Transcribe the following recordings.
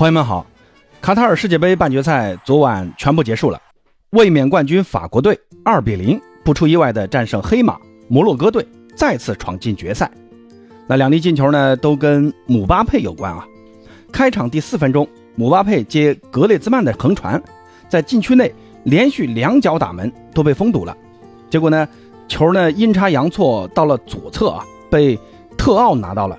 朋友们好，卡塔尔世界杯半决赛昨晚全部结束了，卫冕冠军法国队二比零不出意外的战胜黑马摩洛哥队，再次闯进决赛。那两粒进球呢，都跟姆巴佩有关啊。开场第四分钟，姆巴佩接格列兹曼的横传，在禁区内连续两脚打门都被封堵了，结果呢，球呢阴差阳错到了左侧啊，被特奥拿到了。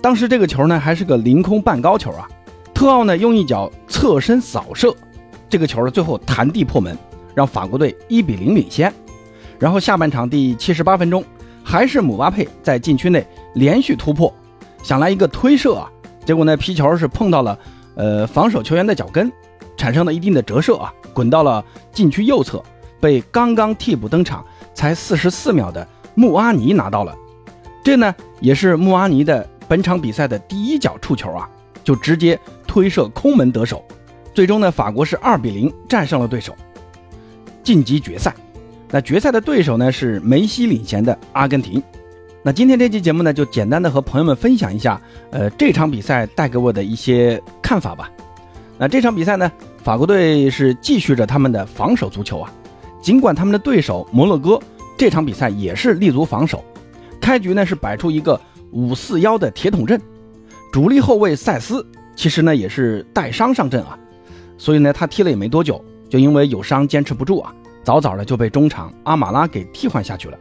当时这个球呢还是个凌空半高球啊。特奥呢用一脚侧身扫射，这个球呢最后弹地破门，让法国队一比零领先。然后下半场第七十八分钟，还是姆巴佩在禁区内连续突破，想来一个推射啊，结果呢皮球是碰到了呃防守球员的脚跟，产生了一定的折射啊，滚到了禁区右侧，被刚刚替补登场才四十四秒的穆阿尼拿到了。这呢也是穆阿尼的本场比赛的第一脚触球啊，就直接。推射空门得手，最终呢，法国是二比零战胜了对手，晋级决赛。那决赛的对手呢是梅西领衔的阿根廷。那今天这期节目呢，就简单的和朋友们分享一下，呃，这场比赛带给我的一些看法吧。那这场比赛呢，法国队是继续着他们的防守足球啊，尽管他们的对手摩洛哥这场比赛也是立足防守，开局呢是摆出一个五四幺的铁桶阵，主力后卫塞斯。其实呢，也是带伤上阵啊，所以呢，他踢了也没多久，就因为有伤坚持不住啊，早早的就被中场阿马拉给替换下去了。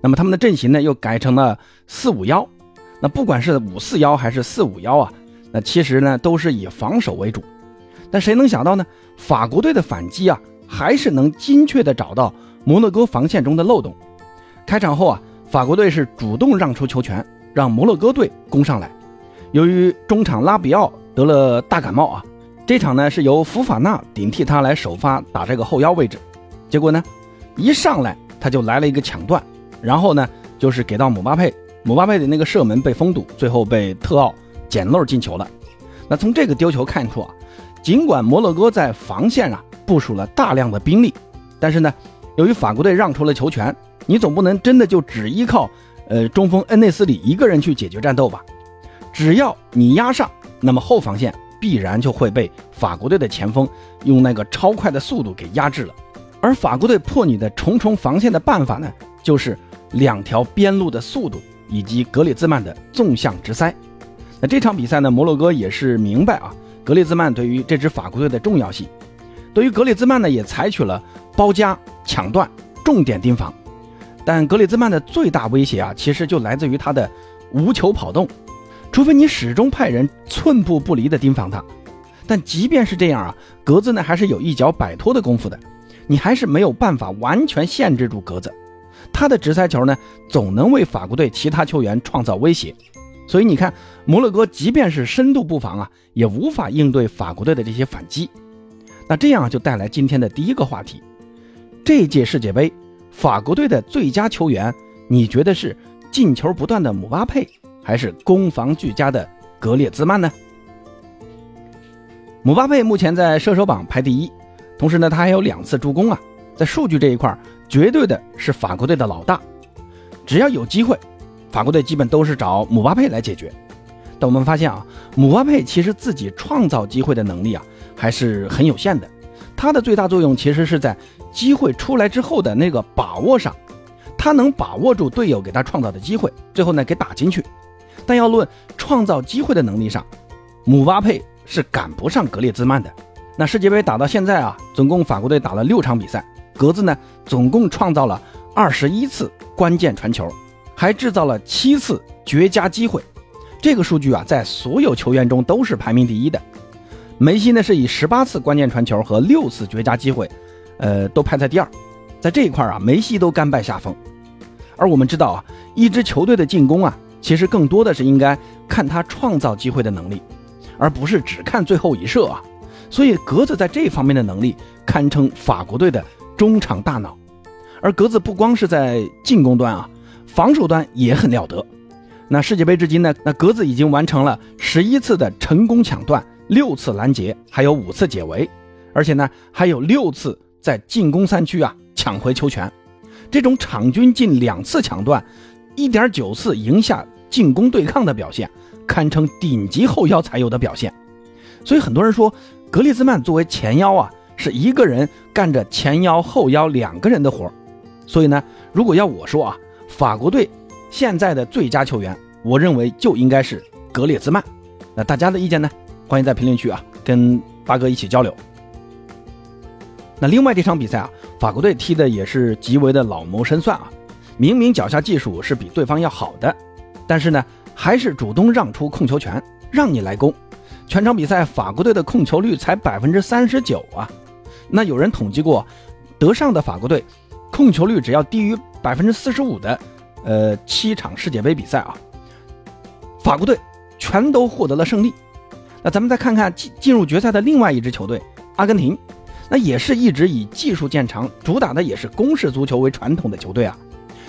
那么他们的阵型呢，又改成了四五幺。那不管是五四幺还是四五幺啊，那其实呢，都是以防守为主。但谁能想到呢？法国队的反击啊，还是能精确的找到摩洛哥防线中的漏洞。开场后啊，法国队是主动让出球权，让摩洛哥队攻上来。由于中场拉比奥。得了大感冒啊！这场呢是由福法纳顶替他来首发打这个后腰位置，结果呢，一上来他就来了一个抢断，然后呢就是给到姆巴佩，姆巴佩的那个射门被封堵，最后被特奥捡漏进球了。那从这个丢球看出啊，尽管摩洛哥在防线啊部署了大量的兵力，但是呢，由于法国队让出了球权，你总不能真的就只依靠呃中锋恩内斯里一个人去解决战斗吧？只要你压上。那么后防线必然就会被法国队的前锋用那个超快的速度给压制了，而法国队破你的重重防线的办法呢，就是两条边路的速度以及格里兹曼的纵向直塞。那这场比赛呢，摩洛哥也是明白啊，格里兹曼对于这支法国队的重要性。对于格里兹曼呢，也采取了包夹、抢断、重点盯防。但格里兹曼的最大威胁啊，其实就来自于他的无球跑动。除非你始终派人寸步不离地盯防他，但即便是这样啊，格子呢还是有一脚摆脱的功夫的，你还是没有办法完全限制住格子。他的直塞球呢，总能为法国队其他球员创造威胁。所以你看，摩洛哥即便是深度布防啊，也无法应对法国队的这些反击。那这样就带来今天的第一个话题：这届世界杯，法国队的最佳球员，你觉得是进球不断的姆巴佩？还是攻防俱佳的格列兹曼呢？姆巴佩目前在射手榜排第一，同时呢，他还有两次助攻啊，在数据这一块绝对的是法国队的老大。只要有机会，法国队基本都是找姆巴佩来解决。但我们发现啊，姆巴佩其实自己创造机会的能力啊，还是很有限的。他的最大作用其实是在机会出来之后的那个把握上，他能把握住队友给他创造的机会，最后呢给打进去。但要论创造机会的能力上，姆巴佩是赶不上格列兹曼的。那世界杯打到现在啊，总共法国队打了六场比赛，格子呢总共创造了二十一次关键传球，还制造了七次绝佳机会。这个数据啊，在所有球员中都是排名第一的。梅西呢是以十八次关键传球和六次绝佳机会，呃，都排在第二。在这一块啊，梅西都甘拜下风。而我们知道啊，一支球队的进攻啊。其实更多的是应该看他创造机会的能力，而不是只看最后一射啊。所以格子在这方面的能力堪称法国队的中场大脑。而格子不光是在进攻端啊，防守端也很了得。那世界杯至今呢，那格子已经完成了十一次的成功抢断，六次拦截，还有五次解围，而且呢还有六次在进攻三区啊抢回球权。这种场均近两次抢断，一点九次赢下。进攻对抗的表现，堪称顶级后腰才有的表现。所以很多人说格列兹曼作为前腰啊，是一个人干着前腰后腰两个人的活所以呢，如果要我说啊，法国队现在的最佳球员，我认为就应该是格列兹曼。那大家的意见呢？欢迎在评论区啊，跟八哥一起交流。那另外这场比赛啊，法国队踢的也是极为的老谋深算啊，明明脚下技术是比对方要好的，但是呢，还是主动让出控球权，让你来攻。全场比赛法国队的控球率才百分之三十九啊。那有人统计过，德尚的法国队控球率只要低于百分之四十五的，呃，七场世界杯比赛啊，法国队全都获得了胜利。那咱们再看看进进入决赛的另外一支球队阿根廷，那也是一直以技术见长，主打的也是攻势足球为传统的球队啊。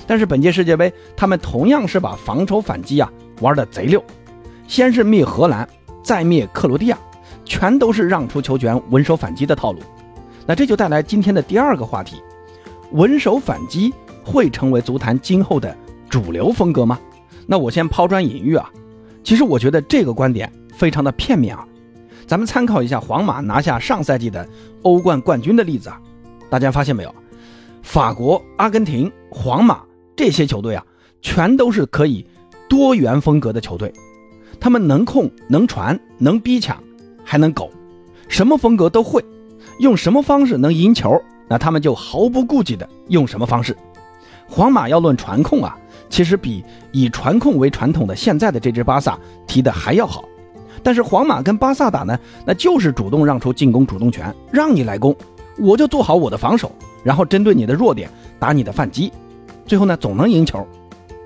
但是本届世界杯，他们同样是把防守反击啊玩的贼溜，先是灭荷兰，再灭克罗地亚，全都是让出球权稳守反击的套路。那这就带来今天的第二个话题：稳守反击会成为足坛今后的主流风格吗？那我先抛砖引玉啊，其实我觉得这个观点。非常的片面啊，咱们参考一下皇马拿下上赛季的欧冠冠军的例子啊，大家发现没有？法国、阿根廷、皇马这些球队啊，全都是可以多元风格的球队，他们能控、能传、能逼抢，还能苟，什么风格都会，用什么方式能赢球，那他们就毫不顾忌的用什么方式。皇马要论传控啊，其实比以传控为传统的现在的这支巴萨踢的还要好。但是皇马跟巴萨打呢，那就是主动让出进攻主动权，让你来攻，我就做好我的防守，然后针对你的弱点打你的反击，最后呢总能赢球。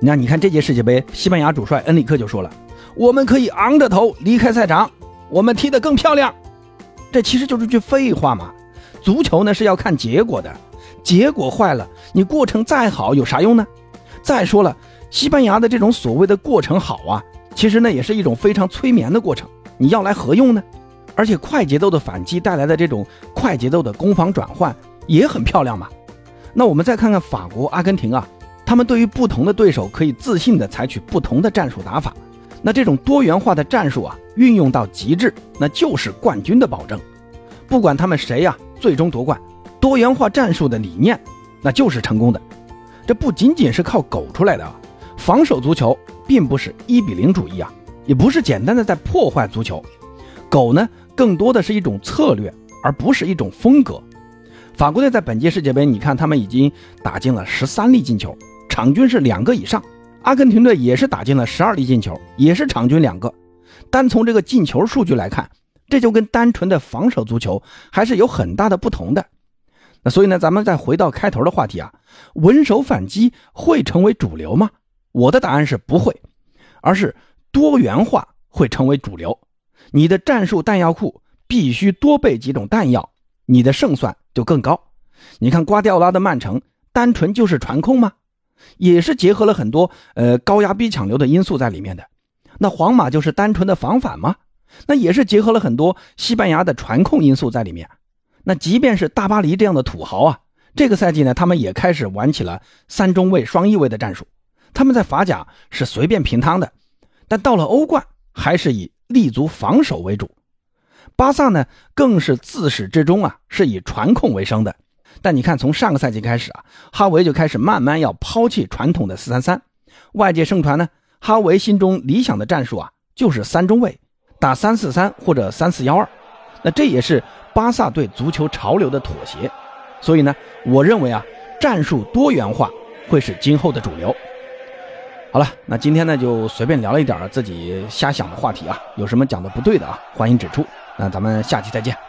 那你看这届世界杯，西班牙主帅恩里克就说了，我们可以昂着头离开赛场，我们踢得更漂亮。这其实就是句废话嘛。足球呢是要看结果的，结果坏了，你过程再好有啥用呢？再说了，西班牙的这种所谓的过程好啊。其实呢，也是一种非常催眠的过程。你要来何用呢？而且快节奏的反击带来的这种快节奏的攻防转换也很漂亮嘛。那我们再看看法国、阿根廷啊，他们对于不同的对手可以自信的采取不同的战术打法。那这种多元化的战术啊，运用到极致，那就是冠军的保证。不管他们谁呀，最终夺冠，多元化战术的理念那就是成功的。这不仅仅是靠狗出来的啊，防守足球。并不是一比零主义啊，也不是简单的在破坏足球。狗呢，更多的是一种策略，而不是一种风格。法国队在本届世界杯，你看他们已经打进了十三粒进球，场均是两个以上。阿根廷队也是打进了十二粒进球，也是场均两个。单从这个进球数据来看，这就跟单纯的防守足球还是有很大的不同的。那所以呢，咱们再回到开头的话题啊，稳守反击会成为主流吗？我的答案是不会，而是多元化会成为主流。你的战术弹药库必须多备几种弹药，你的胜算就更高。你看瓜迪奥拉的曼城，单纯就是传控吗？也是结合了很多呃高压逼抢流的因素在里面的。那皇马就是单纯的防反吗？那也是结合了很多西班牙的传控因素在里面。那即便是大巴黎这样的土豪啊，这个赛季呢，他们也开始玩起了三中卫双翼卫的战术。他们在法甲是随便平摊的，但到了欧冠还是以立足防守为主。巴萨呢，更是自始至终啊是以传控为生的。但你看，从上个赛季开始啊，哈维就开始慢慢要抛弃传统的四三三。外界盛传呢，哈维心中理想的战术啊就是三中卫打三四三或者三四幺二。那这也是巴萨对足球潮流的妥协。所以呢，我认为啊，战术多元化会是今后的主流。好了，那今天呢就随便聊了一点自己瞎想的话题啊，有什么讲的不对的啊，欢迎指出。那咱们下期再见。